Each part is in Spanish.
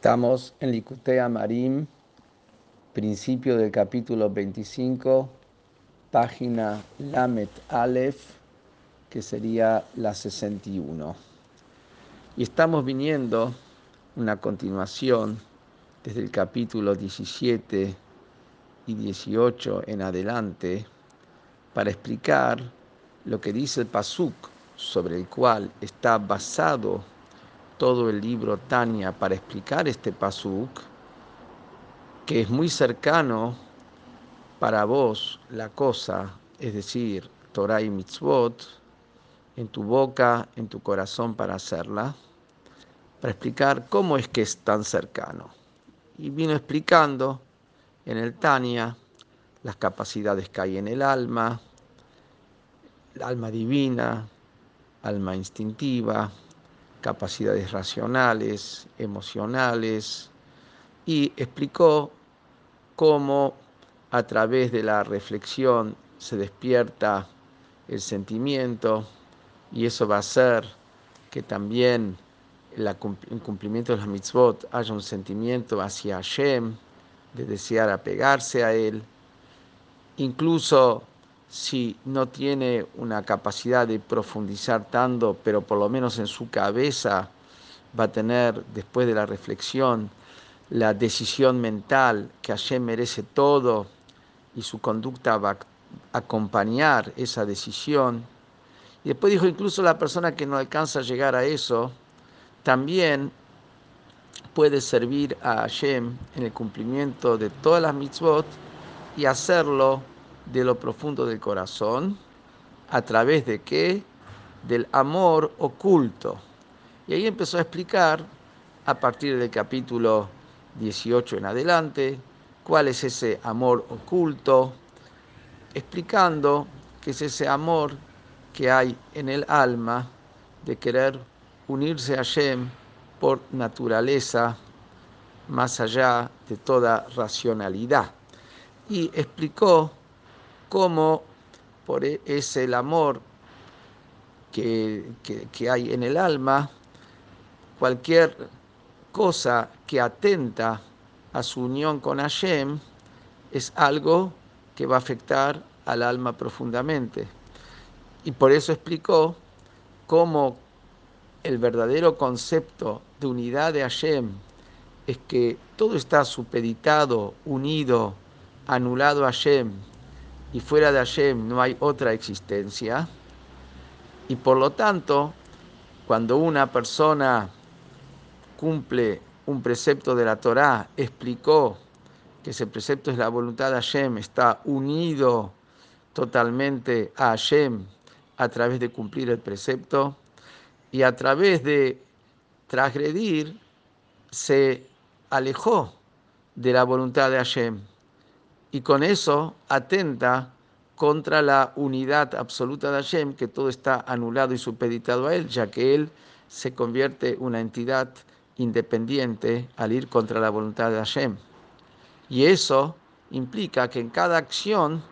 Estamos en Licutea Marim, principio del capítulo 25, página Lamet Aleph, que sería la 61. Y estamos viniendo una continuación desde el capítulo 17 y 18 en adelante para explicar lo que dice el Pasuk, sobre el cual está basado todo el libro Tania para explicar este pasuk, que es muy cercano para vos la cosa, es decir, Torah y mitzvot, en tu boca, en tu corazón para hacerla, para explicar cómo es que es tan cercano. Y vino explicando en el Tania las capacidades que hay en el alma, el alma divina, alma instintiva, capacidades racionales, emocionales, y explicó cómo a través de la reflexión se despierta el sentimiento y eso va a hacer que también en cumplimiento de los mitzvot haya un sentimiento hacia Hashem, de desear apegarse a Él, incluso si no tiene una capacidad de profundizar tanto, pero por lo menos en su cabeza va a tener, después de la reflexión, la decisión mental que Hashem merece todo y su conducta va a acompañar esa decisión. Y después dijo, incluso la persona que no alcanza a llegar a eso, también puede servir a Hashem en el cumplimiento de todas las mitzvot y hacerlo de lo profundo del corazón, a través de qué? Del amor oculto. Y ahí empezó a explicar, a partir del capítulo 18 en adelante, cuál es ese amor oculto, explicando que es ese amor que hay en el alma de querer unirse a Shem por naturaleza, más allá de toda racionalidad. Y explicó cómo por e, es el amor que, hay en el alma, cualquier cosa que atenta a su unión con Hashem es algo que va a afectar al alma profundamente. Y por eso explicó cómo el verdadero concepto de unidad de Hashem es que todo está supeditado, unido, anulado a Hashem, y fuera de Hashem no hay otra existencia. Y por lo tanto, cuando una persona cumple un precepto de la Torá, explicó que ese precepto es la voluntad de Hashem, está unido totalmente a Hashem a través de cumplir el precepto y a través de transgredir se alejó de la voluntad de Hashem y con eso atenta contra la unidad absoluta de Hashem, que todo está anulado y supeditado a Él, ya que Él se convierte en una entidad independiente al ir contra la voluntad de Hashem. Y eso implica que en cada acción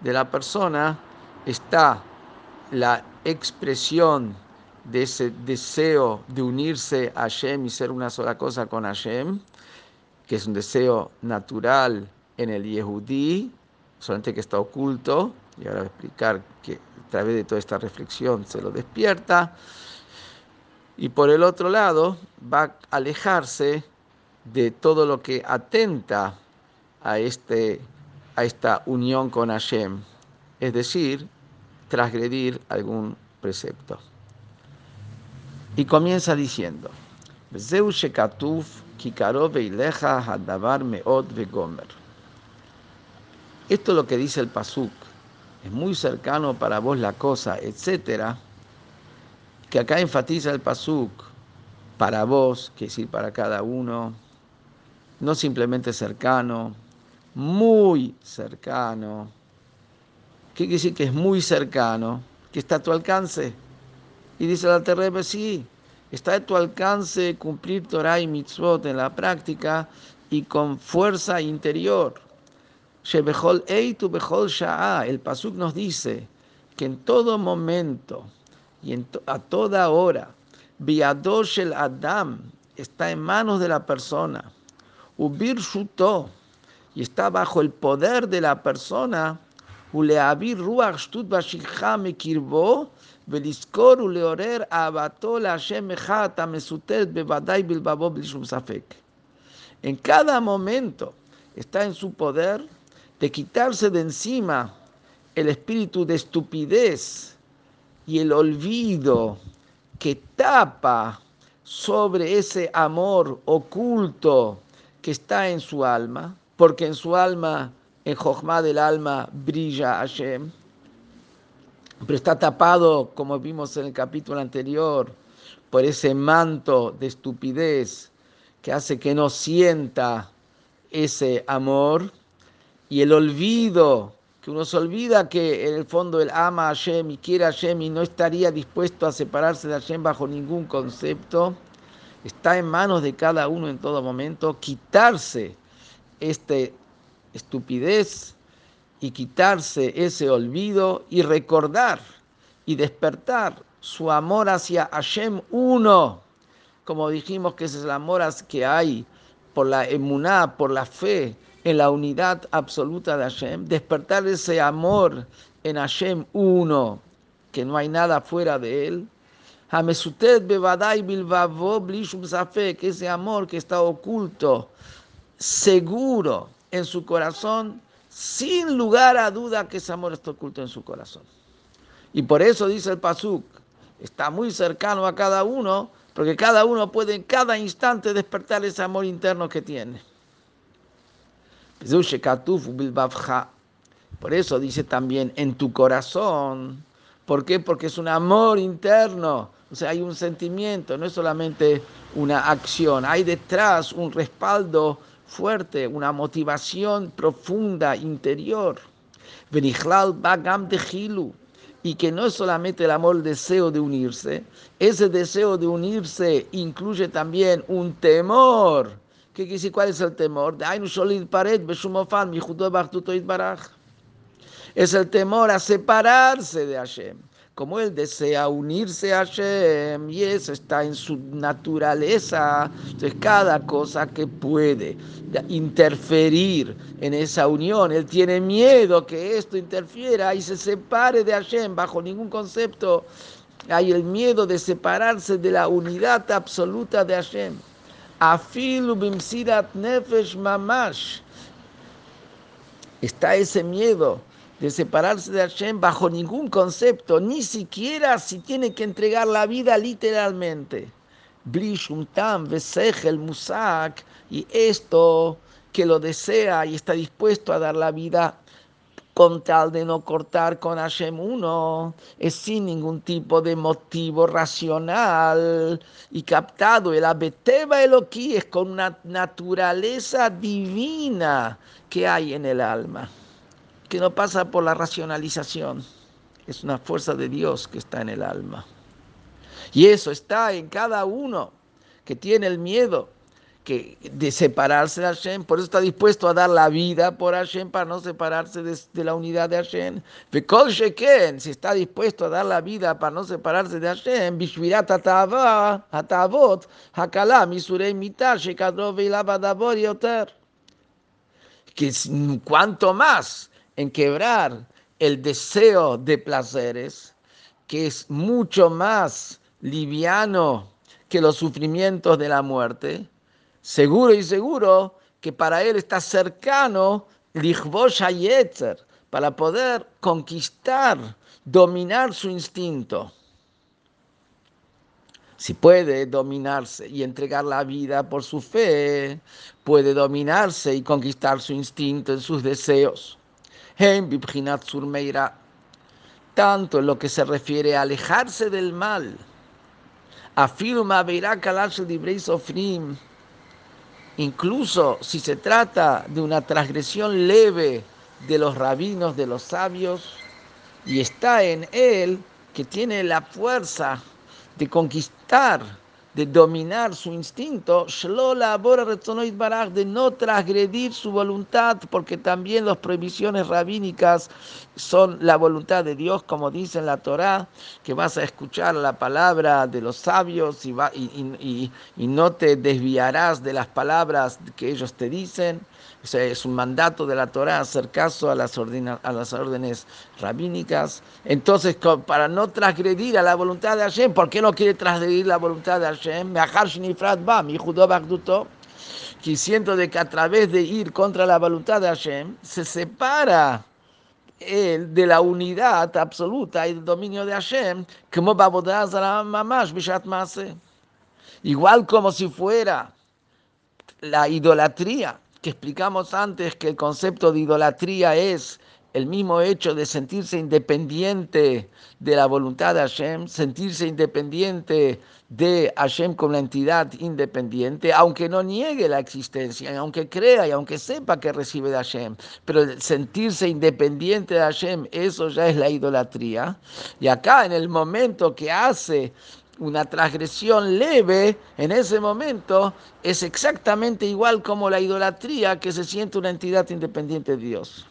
de la persona está la expresión de ese deseo de unirse a Hashem y ser una sola cosa con Hashem, que es un deseo natural en el Yehudí, solamente que está oculto, y ahora voy a explicar que a través de toda esta reflexión se lo despierta, y por el otro lado va a alejarse de todo lo que atenta a, este, a esta unión con Hashem, es decir, transgredir algún precepto. Y comienza diciendo, Zeu shekatuf meod vegomer. Esto es lo que dice el Pasuk. Es muy cercano para vos la cosa, etcétera. Que acá enfatiza el Pasuk para vos, que decir para cada uno. No simplemente cercano, muy cercano. ¿Qué quiere decir que es muy cercano? Que está a tu alcance. Y dice el Alterrebe, sí, está a tu alcance cumplir Torah y mitzvot en la práctica y con fuerza interior. El Pasuk nos dice que en todo momento y a toda hora, el Adam, está en manos de la persona. Ubir shuto y está bajo el poder de la persona. Uleavir ruach shtut bashikha mekirbo ולזכור ולעורר אהבתו להשם אחד המסותרת בוודאי בלבבו בלי שום ספק. En cada momento está en su poder de quitarse de encima el espíritu de estupidez y el olvido que tapa sobre ese amor oculto que está en su alma, porque en su alma, en Jochma del alma, brilla Hashem, pero está tapado, como vimos en el capítulo anterior, por ese manto de estupidez que hace que no sienta ese amor y el olvido, que uno se olvida que en el fondo él ama a Hashem y quiere a Hashem y no estaría dispuesto a separarse de Hashem bajo ningún concepto, está en manos de cada uno en todo momento quitarse esta estupidez y quitarse ese olvido y recordar y despertar su amor hacia Hashem uno, como dijimos que ese es que hay por la emuná, por la fe en la unidad absoluta de Hashem, despertar ese amor en Hashem uno, que no hay nada fuera de él. que ese amor que está oculto, seguro en su corazón, sin lugar a duda que ese amor está oculto en su corazón. Y por eso dice el Pasuk, está muy cercano a cada uno, porque cada uno puede en cada instante despertar ese amor interno que tiene. Por eso dice también en tu corazón. ¿Por qué? Porque es un amor interno. O sea, hay un sentimiento, no es solamente una acción. Hay detrás un respaldo fuerte, una motivación profunda, interior. Y que no es solamente el amor, el deseo de unirse, ese deseo de unirse incluye también un temor. ¿Qué quiere cuál es el temor? Es el temor a separarse de Hashem como él desea unirse a Hashem y eso está en su naturaleza. Entonces, cada cosa que puede interferir en esa unión, él tiene miedo que esto interfiera y se separe de Hashem bajo ningún concepto. Hay el miedo de separarse de la unidad absoluta de Hashem. Nefesh mamash. Está ese miedo de separarse de Hashem bajo ningún concepto, ni siquiera si tiene que entregar la vida literalmente. Blishumtam, el Musak, y esto que lo desea y está dispuesto a dar la vida con tal de no cortar con Hashem uno, es sin ningún tipo de motivo racional y captado. El Abeteba Eloquí es con una naturaleza divina que hay en el alma que no pasa por la racionalización, es una fuerza de Dios que está en el alma. Y eso está en cada uno que tiene el miedo que de separarse de Hashem, por eso está dispuesto a dar la vida por Hashem para no separarse de, la unidad de Hashem. si está dispuesto a dar la vida para no separarse de Hashem, Bishvirat Hatavot, Hakalam, Isurei Mitar, Shekadrov Yoter. Que cuanto más en quebrar el deseo de placeres, que es mucho más liviano que los sufrimientos de la muerte, seguro y seguro que para él está cercano Yetzer, para poder conquistar, dominar su instinto. Si puede dominarse y entregar la vida por su fe, puede dominarse y conquistar su instinto en sus deseos tanto en lo que se refiere a alejarse del mal, afirma Sofrim, incluso si se trata de una transgresión leve de los rabinos, de los sabios, y está en él que tiene la fuerza de conquistar de dominar su instinto, de no transgredir su voluntad, porque también las prohibiciones rabínicas son la voluntad de Dios, como dice en la Torá, que vas a escuchar la palabra de los sabios y, va, y, y no te desviarás de las palabras que ellos te dicen es un mandato de la Torah hacer caso a las, órdenes rabínicas. Entonces, para no transgredir a la voluntad de Hashem, ¿por qué no quiere transgredir la voluntad de Hashem? Que siento de que a través de ir contra la voluntad de Hashem, se separa él de la unidad absoluta y del dominio de Hashem, como Igual como si fuera la idolatría que explicamos antes que el concepto de idolatría es el mismo hecho de sentirse independiente de la voluntad de Hashem, sentirse independiente de Hashem como la entidad independiente, aunque no niegue la existencia, aunque crea y aunque sepa que recibe de Hashem, pero sentirse independiente de Hashem, eso ya es la idolatría. Y acá en el momento que hace una transgresión leve en ese momento es exactamente igual como la idolatría que se siente una entidad independiente de Dios.